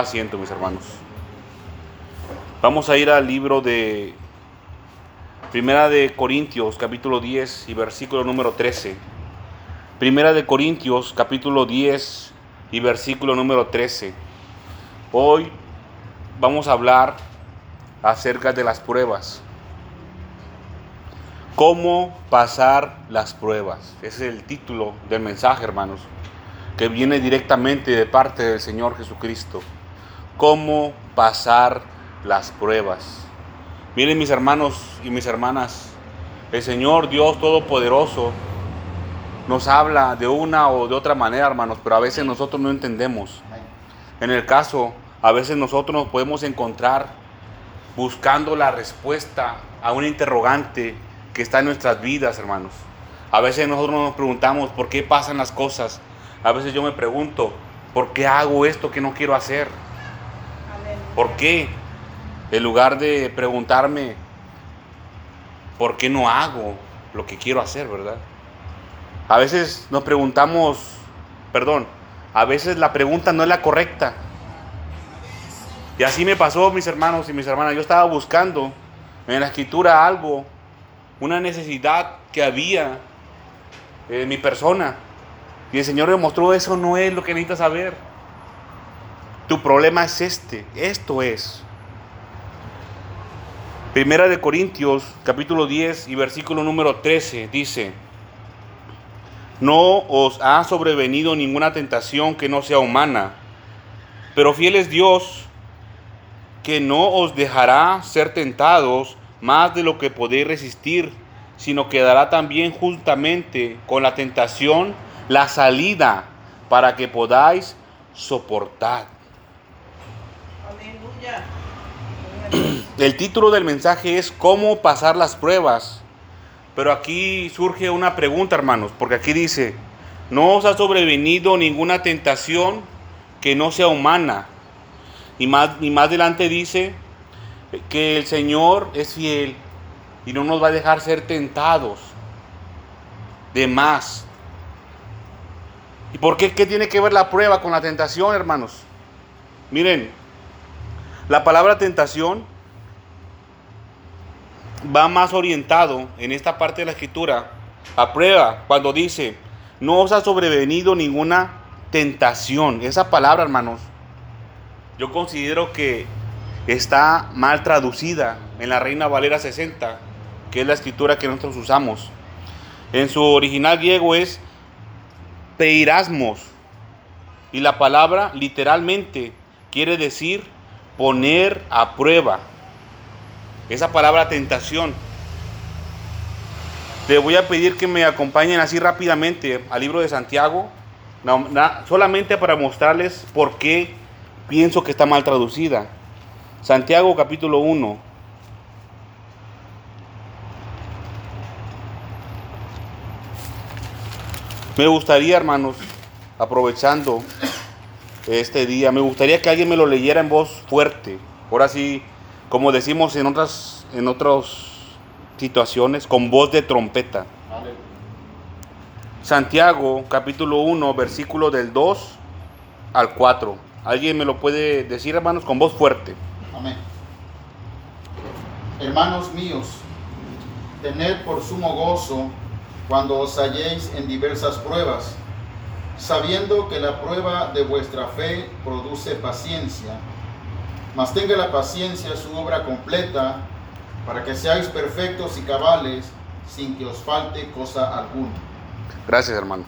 asiento, mis hermanos. Vamos a ir al libro de Primera de Corintios, capítulo 10 y versículo número 13. Primera de Corintios, capítulo 10 y versículo número 13. Hoy vamos a hablar acerca de las pruebas. ¿Cómo pasar las pruebas? Es el título del mensaje, hermanos, que viene directamente de parte del Señor Jesucristo cómo pasar las pruebas. Miren mis hermanos y mis hermanas, el Señor Dios Todopoderoso nos habla de una o de otra manera, hermanos, pero a veces nosotros no entendemos. En el caso, a veces nosotros nos podemos encontrar buscando la respuesta a un interrogante que está en nuestras vidas, hermanos. A veces nosotros nos preguntamos por qué pasan las cosas. A veces yo me pregunto, ¿por qué hago esto que no quiero hacer? ¿Por qué? En lugar de preguntarme, ¿por qué no hago lo que quiero hacer, verdad? A veces nos preguntamos, perdón, a veces la pregunta no es la correcta. Y así me pasó, mis hermanos y mis hermanas. Yo estaba buscando en la escritura algo, una necesidad que había en mi persona. Y el Señor me mostró eso no es lo que necesitas saber. Tu problema es este, esto es. Primera de Corintios, capítulo 10 y versículo número 13 dice, no os ha sobrevenido ninguna tentación que no sea humana, pero fiel es Dios, que no os dejará ser tentados más de lo que podéis resistir, sino que dará también juntamente con la tentación la salida para que podáis soportar. El título del mensaje es ¿Cómo pasar las pruebas? Pero aquí surge una pregunta, hermanos, porque aquí dice, no os ha sobrevenido ninguna tentación que no sea humana. Y más, y más adelante dice que el Señor es fiel y no nos va a dejar ser tentados de más. ¿Y por qué? ¿Qué tiene que ver la prueba con la tentación, hermanos? Miren, la palabra tentación va más orientado en esta parte de la escritura a prueba cuando dice, no os ha sobrevenido ninguna tentación. Esa palabra, hermanos, yo considero que está mal traducida en la Reina Valera 60, que es la escritura que nosotros usamos. En su original griego es peirasmos. Y la palabra literalmente quiere decir poner a prueba. Esa palabra tentación. te voy a pedir que me acompañen así rápidamente al libro de Santiago, solamente para mostrarles por qué pienso que está mal traducida. Santiago capítulo 1. Me gustaría, hermanos, aprovechando este día. Me gustaría que alguien me lo leyera en voz fuerte. Ahora sí, como decimos en otras, en otras situaciones, con voz de trompeta. Santiago, capítulo 1, versículo del 2 al 4. ¿Alguien me lo puede decir, hermanos, con voz fuerte? Amén. Hermanos míos, tened por sumo gozo cuando os halléis en diversas pruebas sabiendo que la prueba de vuestra fe produce paciencia. Mas tenga la paciencia su obra completa, para que seáis perfectos y cabales, sin que os falte cosa alguna. Gracias, hermano.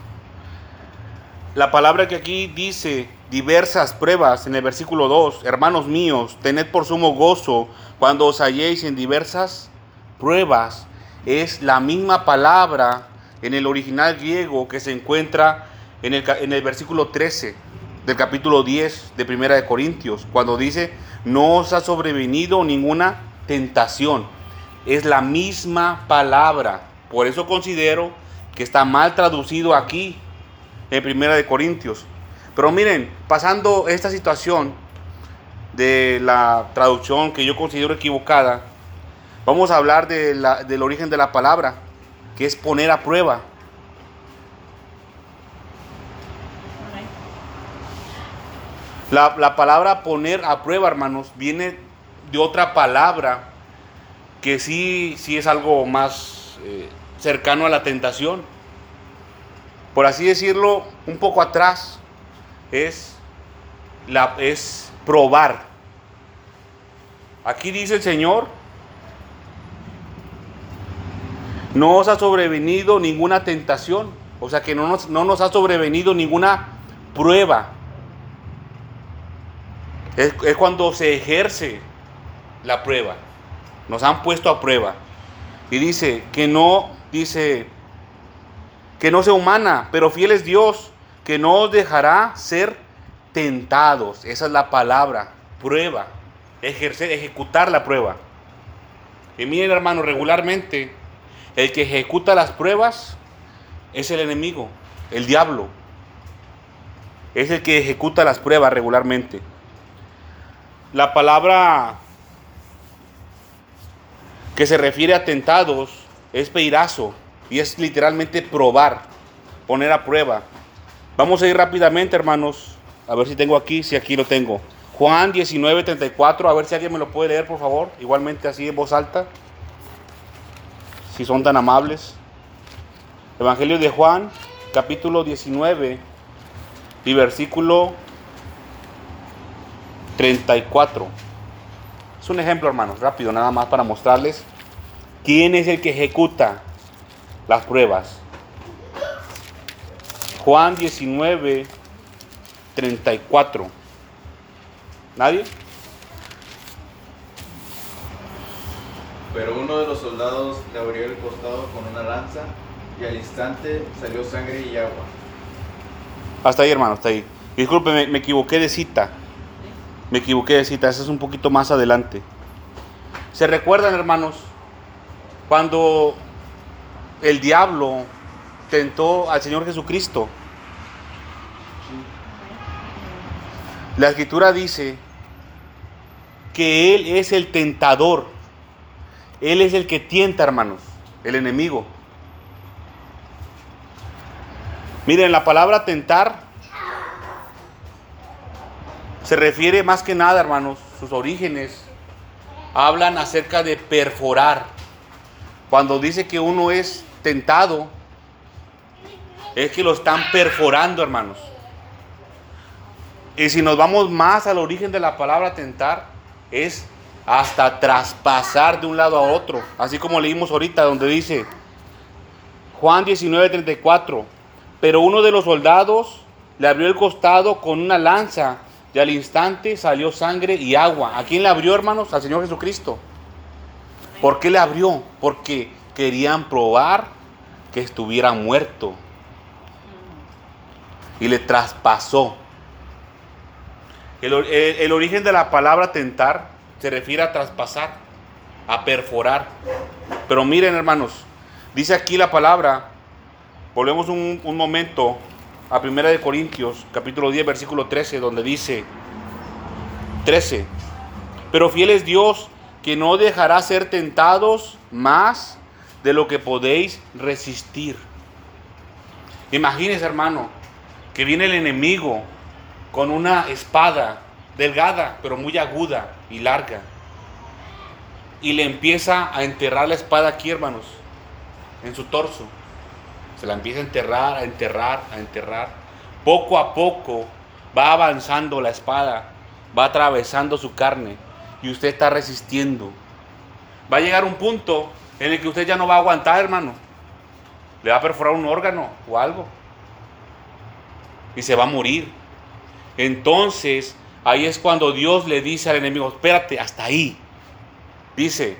La palabra que aquí dice diversas pruebas en el versículo 2, hermanos míos, tened por sumo gozo cuando os halléis en diversas pruebas, es la misma palabra en el original griego que se encuentra en el, versículo 13 del capítulo 10 de Primera de Corintios, cuando dice, no os ha sobrevenido ninguna tentación. Es la misma palabra. Por eso considero que está mal traducido aquí en Primera de Corintios. Pero miren, pasando esta situación de la traducción que yo considero equivocada, vamos a hablar del origen de la palabra, que es poner a prueba. La, la palabra poner a prueba, hermanos, viene de otra palabra que sí, sí es algo más eh, cercano a la tentación. Por así decirlo, un poco atrás es, la, es probar. Aquí dice el Señor, no os ha sobrevenido ninguna tentación, o sea que no nos, no nos ha sobrevenido ninguna prueba. Es, cuando se ejerce la prueba. Nos han puesto a prueba. Y dice que no, dice, que no sea humana, pero fiel es Dios, que no os dejará ser tentados. Esa es la palabra, prueba, ejercer, ejecutar la prueba. Y miren hermano, regularmente el que ejecuta las pruebas es el enemigo, el diablo. Es el que ejecuta las pruebas regularmente. La palabra que se refiere a tentados es peirazo y es literalmente probar, poner a prueba. Vamos a ir rápidamente, hermanos, a ver si tengo aquí, si aquí lo tengo. Juan 19, 34, a ver si alguien me lo puede leer, por favor, igualmente así en voz alta, si son tan amables. Evangelio de Juan, capítulo 19 y versículo 34. Es un ejemplo, hermanos, rápido, nada más para mostrarles quién es el que ejecuta las pruebas. Juan 19, 34. ¿Nadie? Pero uno de los soldados le abrió el costado con una lanza y al instante salió sangre y agua. Hasta ahí, hermano, hasta ahí. Disculpe, me, me equivoqué de cita. Me equivoqué de cita, eso es un poquito más adelante. ¿Se recuerdan, hermanos, cuando el diablo tentó al Señor Jesucristo? La escritura dice que Él es el tentador. Él es el que tienta, hermanos, el enemigo. Miren, la palabra tentar se refiere más que nada, hermanos, sus orígenes hablan acerca de perforar. Cuando dice que uno es tentado, es que lo están perforando, hermanos. Y si nos vamos más al origen de la palabra tentar, es hasta traspasar de un lado a otro. Así como leímos ahorita, donde dice Juan 19:34, pero uno de los soldados le abrió el costado con una lanza y al instante salió sangre y agua. ¿A quién le abrió, hermanos? Al Señor Jesucristo. ¿Por qué le abrió? Porque querían probar que estuviera muerto. Y le traspasó. El, origen de la palabra tentar se refiere a traspasar, a perforar. Pero miren, hermanos, dice aquí la palabra, volvemos un momento a Primera de Corintios, capítulo 10, versículo 13, donde dice 13. Pero fiel es Dios que no dejará ser tentados más de lo que podéis resistir. Imagínense, hermano, que viene el enemigo con una espada delgada, pero muy aguda y larga. Y le empieza a enterrar la espada aquí, hermanos, en su torso. Se la empieza a enterrar, a enterrar, a enterrar. Poco a poco va avanzando la espada, va atravesando su carne y usted está resistiendo. Va a llegar un punto en el que usted ya no va a aguantar, hermano. Le va a perforar un órgano o algo. Y se va a morir. Entonces, ahí es cuando Dios le dice al enemigo, espérate, hasta ahí. Dice,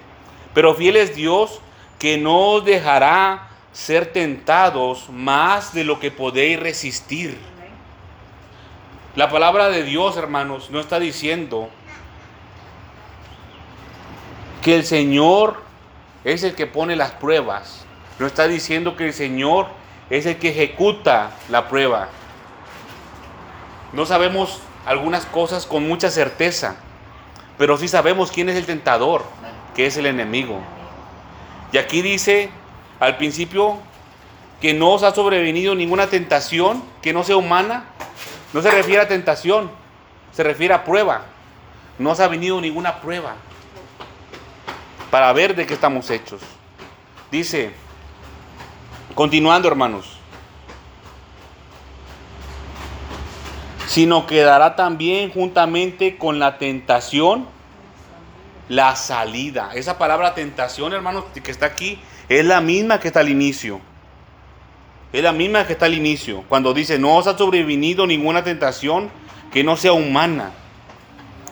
pero fiel es Dios que no os dejará ser tentados más de lo que podéis resistir. La palabra de Dios, hermanos, no está diciendo que el Señor es el que pone las pruebas. No está diciendo que el Señor es el que ejecuta la prueba. No sabemos algunas cosas con mucha certeza, pero sí sabemos quién es el tentador, que es el enemigo. Y aquí dice al principio que no os ha sobrevenido ninguna tentación que no sea humana. No se refiere a tentación, se refiere a prueba. No os ha venido ninguna prueba para ver de qué estamos hechos. Dice, continuando hermanos, sino quedará también juntamente con la tentación la salida. Esa palabra tentación, hermanos, que está aquí, es la misma que está al inicio. Es la misma que está al inicio. Cuando dice, no os ha sobrevenido ninguna tentación que no sea humana.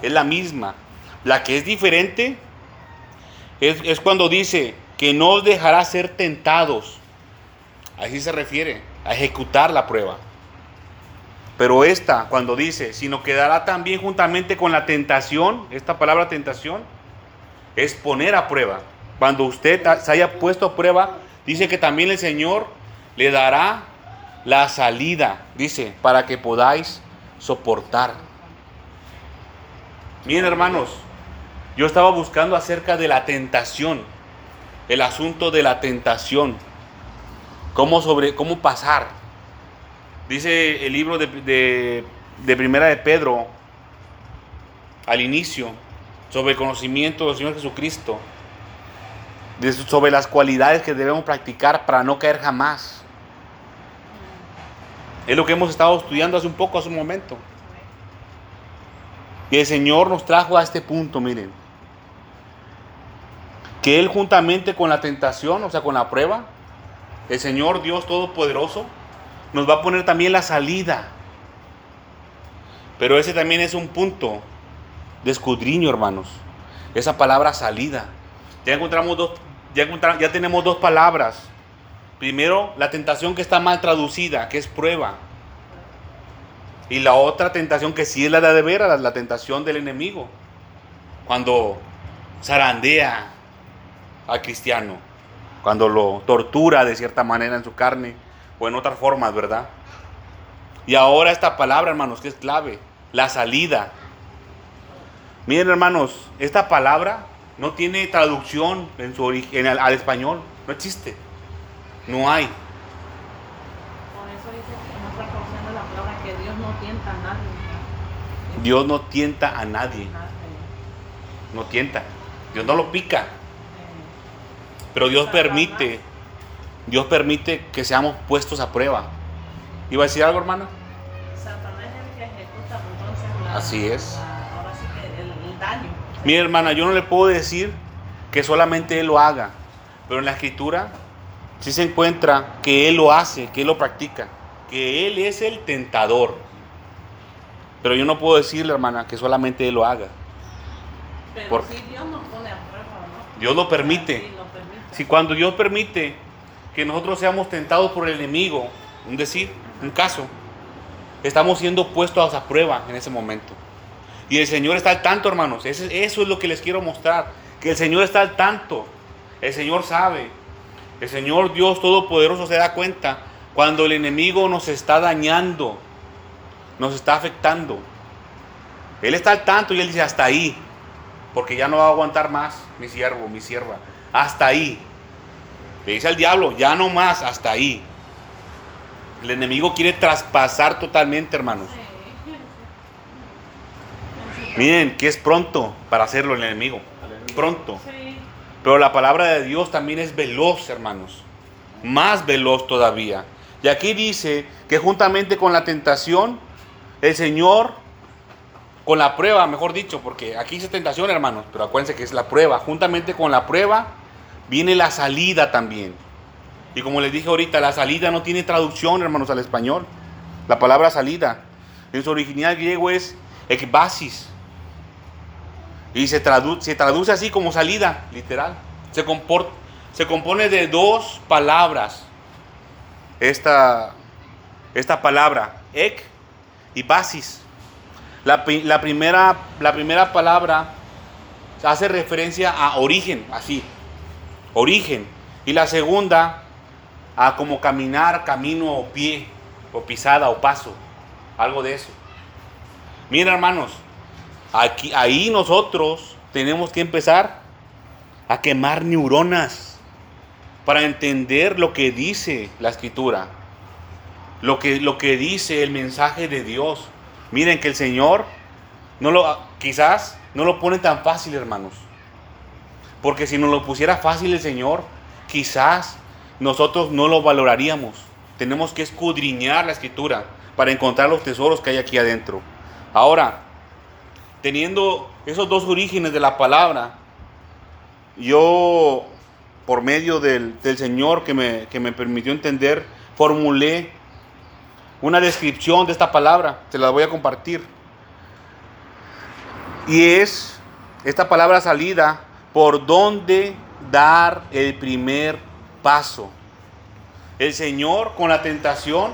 Es la misma. La que es diferente es, es cuando dice que no os dejará ser tentados. Así se refiere, a ejecutar la prueba. Pero esta, cuando dice, sino quedará también juntamente con la tentación, esta palabra tentación, es poner a prueba. Cuando usted se haya puesto a prueba, dice que también el Señor le dará la salida, dice, para que podáis soportar. Miren hermanos, yo estaba buscando acerca de la tentación, el asunto de la tentación, cómo, sobre, cómo pasar. Dice el libro de, de, de Primera de Pedro, al inicio, sobre el conocimiento del Señor Jesucristo, sobre las cualidades que debemos practicar para no caer jamás. Es lo que hemos estado estudiando hace un poco, hace un momento. Y el Señor nos trajo a este punto, miren. Que Él juntamente con la tentación, o sea, con la prueba, el Señor Dios Todopoderoso, nos va a poner también la salida. Pero ese también es un punto de escudriño, hermanos. Esa palabra salida. Ya encontramos dos, ya, tenemos dos palabras. Primero, la tentación que está mal traducida, que es prueba. Y la otra tentación que sí es la de veras, la, la tentación del enemigo. Cuando zarandea al cristiano, cuando lo tortura de cierta manera en su carne o en otras formas, ¿verdad? Y ahora esta palabra, hermanos, que es clave, la salida. Miren, hermanos, esta palabra no tiene traducción en su origen al, al español, no existe. No hay. Por eso dice en otra porción de la palabra que Dios no tienta a nadie. ¿no? Dios no tienta a nadie, Nadie. no tienta. Dios no lo pica, Eh, pero Dios permite, Dios permite que seamos puestos a prueba. ¿Iba a decir algo, hermana? Satanás es el que ejecuta entonces la, Así es. la- ahora sí que el, el daño. Mi hermana, yo no le puedo decir que solamente Él lo haga, pero en la escritura sí se encuentra que Él lo hace, que Él lo practica, que Él es el tentador. Pero yo no puedo decirle, hermana, que solamente Él lo haga. Pero Por- sí Dios nos pone a prueba, ¿no? Dios lo permite. Sí, lo permite. Si cuando Dios permite que nosotros seamos tentados por el enemigo, un decir, un caso, estamos siendo puestos a prueba en ese momento. Y el Señor está al tanto, hermanos. Eso, es lo que les quiero mostrar. Que el Señor está al tanto. El Señor sabe. El Señor Dios Todopoderoso se da cuenta cuando el enemigo nos está dañando, nos está afectando. Él está al tanto y él dice hasta ahí, porque ya no va a aguantar más mi siervo, mi sierva. Hasta ahí. Le dice al diablo, ya no más, hasta ahí. El enemigo quiere traspasar totalmente, hermanos. Miren que es pronto para hacerlo el enemigo. Pronto. Pero la palabra de Dios también es veloz, hermanos. Más veloz todavía. Y aquí dice que juntamente con la tentación, el Señor, con la prueba, mejor dicho, porque aquí dice tentación, hermanos, pero acuérdense que es la prueba. Juntamente con la prueba viene la salida también. Y como les dije ahorita, la salida no tiene traducción, hermanos, al español. La palabra salida en su original griego es ekbasis. Y se, tradu- se traduce así como salida, literal. Se, compone de dos palabras. Esta, palabra, ek y basis. La primera palabra hace referencia a origen, así. Origen. Y la segunda a como caminar, camino o pie, o pisada o paso. Algo de eso. Mira, hermanos, Aquí, ahí nosotros tenemos que empezar a quemar neuronas para entender lo que dice la escritura, lo que, lo que dice el mensaje de Dios. Miren que el Señor no lo, quizás no lo pone tan fácil, hermanos. Porque si nos lo pusiera fácil el Señor, quizás nosotros no lo valoraríamos. Tenemos que escudriñar la escritura para encontrar los tesoros que hay aquí adentro. Ahora, teniendo esos dos orígenes de la palabra, yo, por medio del, Señor que me, que me permitió entender, formulé una descripción de esta palabra, se la voy a compartir. Y es esta palabra salida por donde dar el primer paso. El Señor con la tentación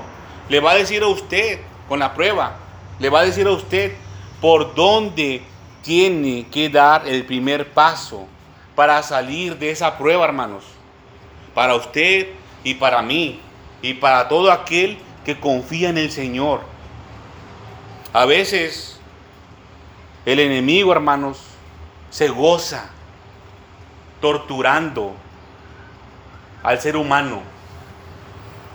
le va a decir a usted, con la prueba, le va a decir a usted por dónde tiene que dar el primer paso para salir de esa prueba, hermanos. Para usted y para mí y para todo aquel que confía en el Señor. A veces el enemigo, hermanos, se goza torturando al ser humano.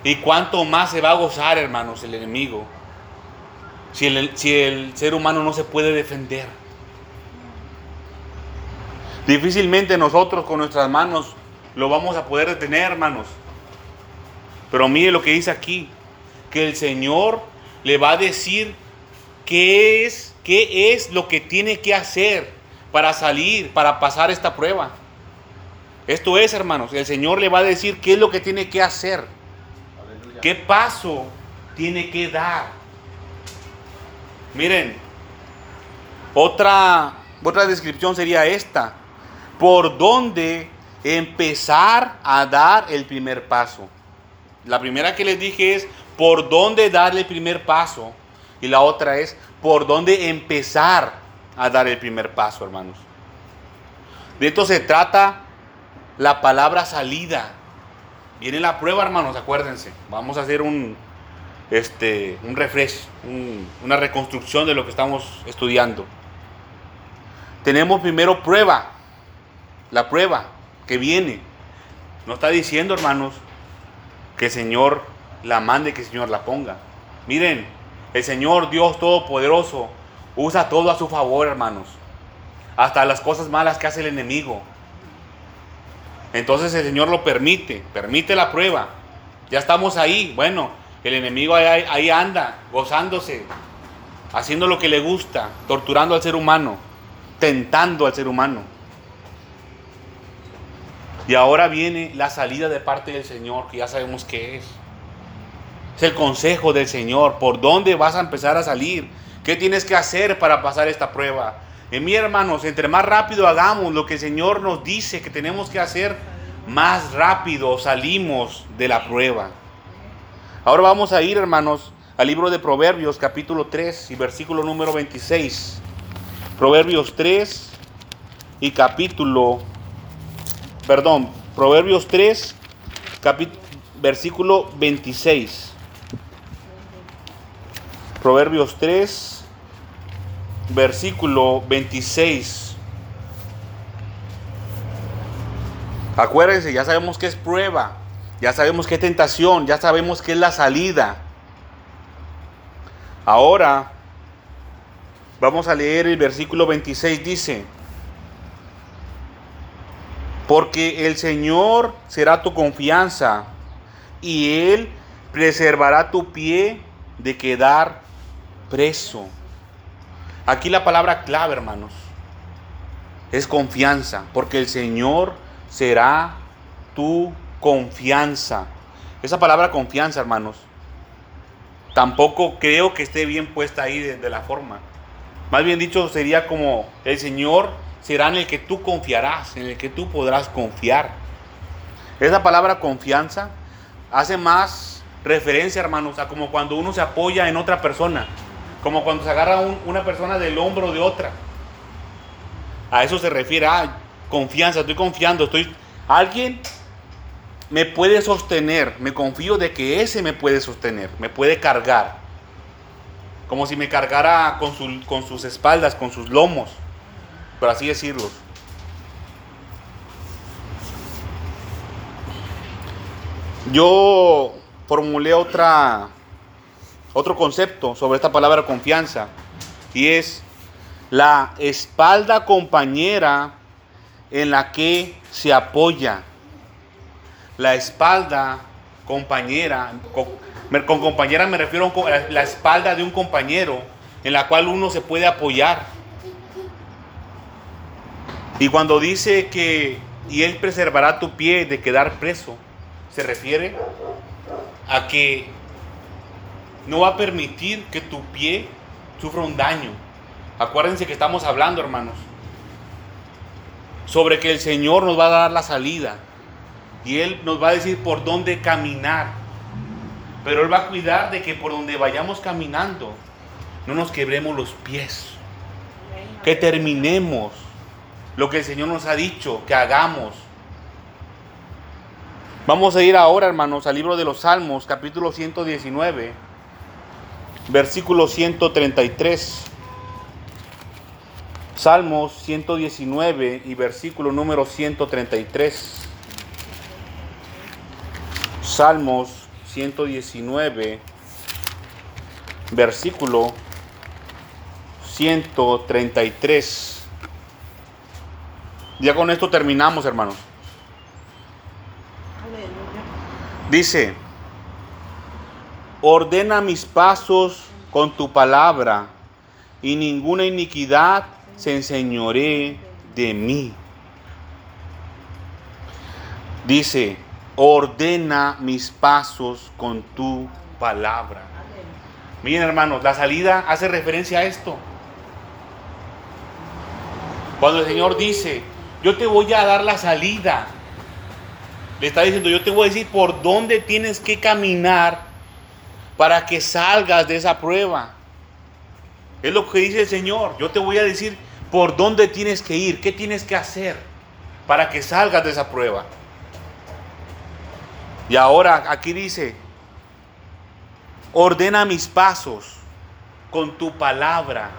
¿Y cuánto más se va a gozar, hermanos, el enemigo? Si el, si el ser humano no se puede defender. Difícilmente nosotros con nuestras manos lo vamos a poder detener, hermanos. Pero mire lo que dice aquí, que el Señor le va a decir qué es, qué es lo que tiene que hacer para salir, para pasar esta prueba. Esto es, hermanos, el Señor le va a decir qué es lo que tiene que hacer, qué paso tiene que dar. Miren, otra, otra descripción sería esta, por dónde empezar a dar el primer paso. La primera que les dije es por dónde darle el primer paso y la otra es por dónde empezar a dar el primer paso, hermanos. De esto se trata la palabra salida. Viene la prueba, hermanos, acuérdense. Vamos a hacer un, este, un refresh, una reconstrucción de lo que estamos estudiando. Tenemos primero prueba, la prueba que viene. No está diciendo, hermanos, que el Señor la mande, que el Señor la ponga. Miren, el Señor Dios Todopoderoso usa todo a su favor, hermanos. Hasta las cosas malas que hace el enemigo. Entonces el Señor lo permite, permite la prueba. Ya estamos ahí. Bueno, el enemigo ahí, anda, gozándose, haciendo lo que le gusta, torturando al ser humano, tentando al ser humano. Y ahora viene la salida de parte del Señor, que ya sabemos qué es. Es el consejo del Señor. ¿Por dónde vas a empezar a salir? ¿Qué tienes que hacer para pasar esta prueba? En mi hermanos, entre más rápido hagamos lo que el Señor nos dice que tenemos que hacer, más rápido salimos de la prueba. Ahora vamos a ir, hermanos, al libro de Proverbios, capítulo 3 y versículo número 26. Proverbios 3 y capítulo, perdón, Proverbios 3, versículo 26. Proverbios 3, versículo 26. Acuérdense, ya sabemos que es prueba, ya sabemos es tentación, ya sabemos que es la salida. Ahora vamos a leer el versículo 26, dice, porque el Señor será tu confianza y Él preservará tu pie de quedar preso. Aquí la palabra clave, hermanos, es confianza, porque el Señor será tu confianza. Esa palabra confianza, hermanos, tampoco creo que esté bien puesta ahí de, la forma. Más bien dicho, sería como el Señor será en el que tú confiarás, en el que tú podrás confiar. Esa palabra confianza hace más referencia, hermanos, a como cuando uno se apoya en otra persona. Como cuando se agarra una persona del hombro de otra. A eso se refiere, a confianza, estoy confiando, estoy... Alguien me puede sostener, me confío de que ese me puede sostener, me puede cargar. Como si me cargara con, sus espaldas, con sus lomos, por así decirlo. Yo formulé otra otro concepto sobre esta palabra confianza y es la espalda compañera en la que se apoya. La espalda compañera, con, compañera me refiero a la espalda de un compañero en la cual uno se puede apoyar. Y cuando dice que y él preservará tu pie de quedar preso, se refiere a que no va a permitir que tu pie sufra un daño. Acuérdense que estamos hablando, hermanos, sobre que el Señor nos va a dar la salida y Él nos va a decir por dónde caminar. Pero Él va a cuidar de que por donde vayamos caminando no nos quebremos los pies. Que terminemos lo que el Señor nos ha dicho que hagamos. Vamos a ir ahora, hermanos, al libro de los Salmos, capítulo 119, versículo 133. Salmos 119 y versículo número 133. Salmos 119, versículo 133. Ya con esto terminamos, hermanos. Dice, ordena mis pasos con tu palabra y ninguna iniquidad se enseñoree de mí. Dice, ordena mis pasos con tu palabra. Miren hermanos, la salida hace referencia a esto. Cuando el Señor dice, yo te voy a dar la salida. Le está diciendo, yo te voy a decir por dónde tienes que caminar para que salgas de esa prueba. Es lo que dice el Señor. Yo te voy a decir por dónde tienes que ir, qué tienes que hacer para que salgas de esa prueba. Y ahora aquí dice, ordena mis pasos con tu palabra.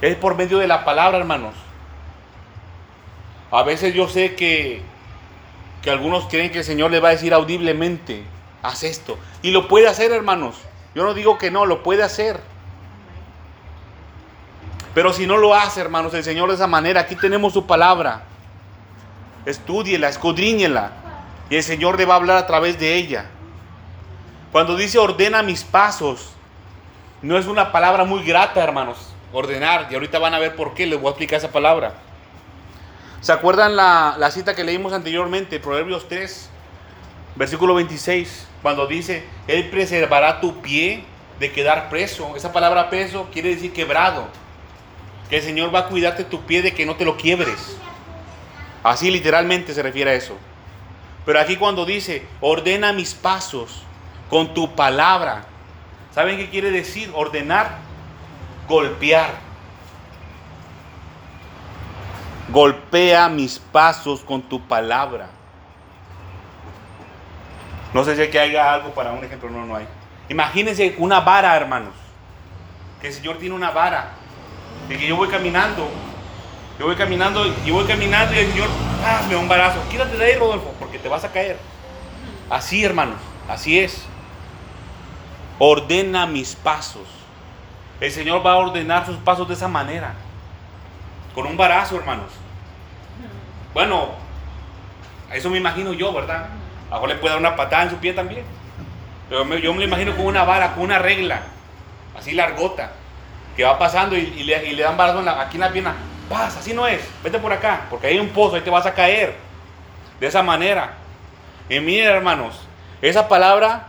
Es por medio de la palabra, hermanos. A veces yo sé que, que algunos creen que el Señor le va a decir audiblemente, haz esto. Y lo puede hacer, hermanos. Yo no digo que no, lo puede hacer. Pero si no lo hace, hermanos, el Señor de esa manera, aquí tenemos su palabra. Estúdiela, escudriñela. El Señor le va a hablar a través de ella. Cuando dice ordena mis pasos, no es una palabra muy grata, hermanos. Ordenar. Y ahorita van a ver por qué les voy a explicar esa palabra. ¿Se acuerdan la, cita que leímos anteriormente, Proverbios 3, versículo 26, cuando dice, Él preservará tu pie de quedar preso? Esa palabra preso quiere decir quebrado. Que el Señor va a cuidarte tu pie de que no te lo quiebres. Así literalmente se refiere a eso. Pero aquí cuando dice, ordena mis pasos con tu palabra. ¿Saben qué quiere decir? Ordenar, golpear. Golpea mis pasos con tu palabra. No sé si aquí haya algo para un ejemplo, no, no hay. Imagínense una vara, hermanos. Que el Señor tiene una vara. De que yo voy caminando. Yo voy caminando y voy caminando y el Señor ah, me da un barazo. Quítate de ahí, Rodolfo, porque te vas a caer. Así, hermanos. Así es. Ordena mis pasos. El Señor va a ordenar sus pasos de esa manera con un barazo, hermanos. Bueno, eso me imagino yo, ¿verdad? A le puede dar una patada en su pie también. Pero yo me lo imagino con una vara, con una regla, así largota, que va pasando y, le, dan barazo aquí en la pierna. Pasa, así no es, vete por acá, porque hay un pozo, ahí te vas a caer. De esa manera. Y miren, hermanos, esa palabra,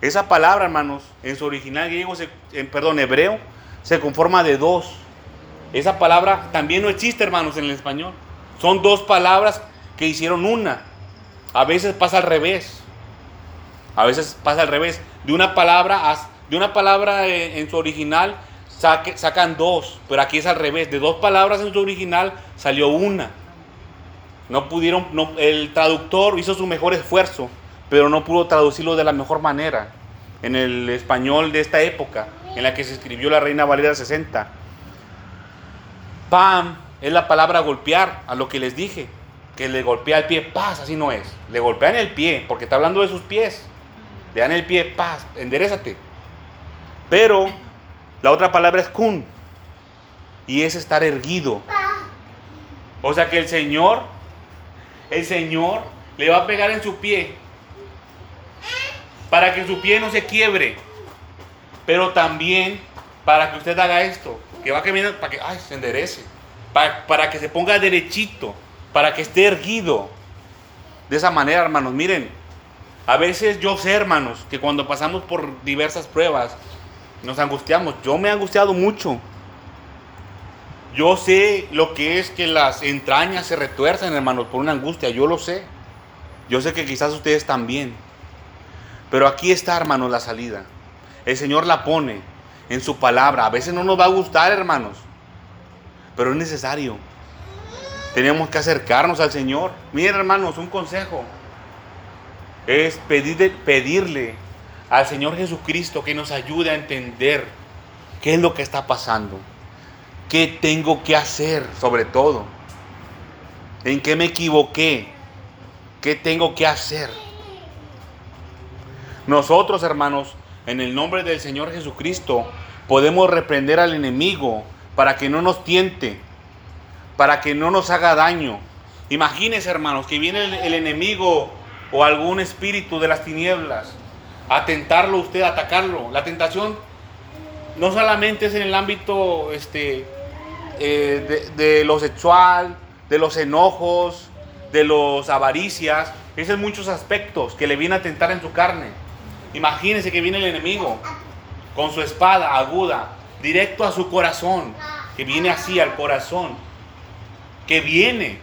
esa palabra, hermanos, en su original griego, en, perdón, hebreo, se conforma de dos. Esa palabra también no existe, hermanos, en el español. Son dos palabras que hicieron una. A veces pasa al revés. A veces pasa al revés. De una palabra, de una palabra eh, en su original sacan dos, pero aquí es al revés. De dos palabras en su original salió una. No pudieron, el traductor hizo su mejor esfuerzo, pero no pudo traducirlo de la mejor manera en el español de esta época, en la que se escribió la Reina Valera 60. Pam es la palabra golpear, a lo que les dije, que le golpea el pie, paz, así no es. Le golpean el pie, porque está hablando de sus pies. Le dan el pie, paz, enderezate. Pero la otra palabra es kun. y es estar erguido. O sea que el Señor, el Señor le va a pegar en su pie para que su pie no se quiebre, pero también para que usted haga esto, que va caminando para que ay, se enderece, para, para que se ponga derechito, para que esté erguido. De esa manera, hermanos, miren, a veces yo sé, hermanos, que cuando pasamos por diversas pruebas, nos angustiamos. Yo me he angustiado mucho. Yo sé lo que es que las entrañas se retuercen, hermanos, por una angustia. Yo lo sé. Yo sé que quizás ustedes también. Pero aquí está, hermanos, la salida. El Señor la pone en su palabra. A veces no nos va a gustar, hermanos. Pero es necesario. Tenemos que acercarnos al Señor. Miren, hermanos, un consejo. Es pedirle, pedirle al Señor Jesucristo que nos ayude a entender qué es lo que está pasando. ¿Qué tengo que hacer sobre todo? ¿En qué me equivoqué? ¿Qué tengo que hacer? Nosotros, hermanos, en el nombre del Señor Jesucristo, podemos reprender al enemigo para que no nos tiente, para que no nos haga daño. Imagínense, hermanos, que viene el, el enemigo o algún espíritu de las tinieblas a tentarlo usted, atacarlo. La tentación no solamente es en el ámbito este, eh, de, de, lo sexual, de los enojos, de los avaricias, es en muchos aspectos que le viene a tentar en su carne. Imagínense que viene el enemigo con su espada aguda, directo a su corazón, que viene así al corazón, que viene.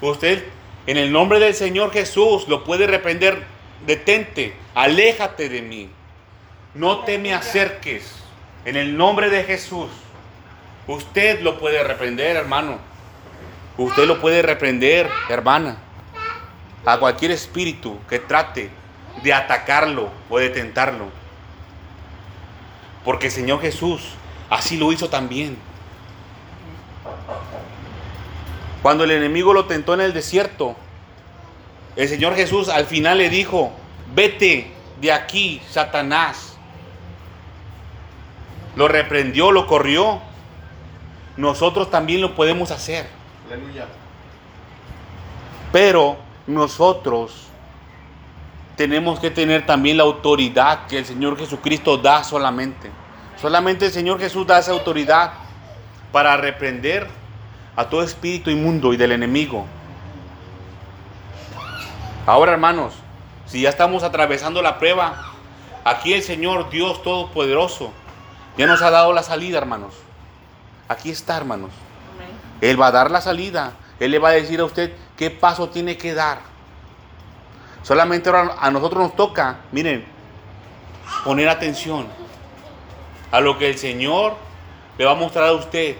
Usted, en el nombre del Señor Jesús, lo puede reprender. Detente, aléjate de mí. No te me acerques. En el nombre de Jesús. Usted lo puede reprender, hermano. Usted lo puede reprender, hermana. A cualquier espíritu que trate de atacarlo o de tentarlo. Porque el Señor Jesús así lo hizo también. Cuando el enemigo lo tentó en el desierto, el Señor Jesús al final le dijo, vete de aquí, Satanás. Lo reprendió, lo corrió. Nosotros también lo podemos hacer. Aleluya. Pero nosotros tenemos que tener también la autoridad que el Señor Jesucristo da solamente. Solamente el Señor Jesús da esa autoridad para reprender a todo espíritu inmundo y del enemigo. Ahora, hermanos, si ya estamos atravesando la prueba, aquí el Señor Dios Todopoderoso ya nos ha dado la salida, hermanos. Aquí está, hermanos. Él va a dar la salida. Él le va a decir a usted qué paso tiene que dar. Solamente ahora a nosotros nos toca, miren, poner atención a lo que el Señor le va a mostrar a usted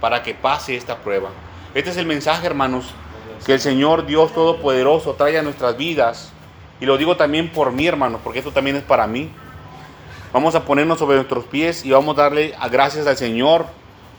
para que pase esta prueba. Este es el mensaje, hermanos, que el Señor Dios Todopoderoso trae a nuestras vidas. Y lo digo también por mí, hermanos, porque esto también es para mí. Vamos a ponernos sobre nuestros pies y vamos a darle gracias al Señor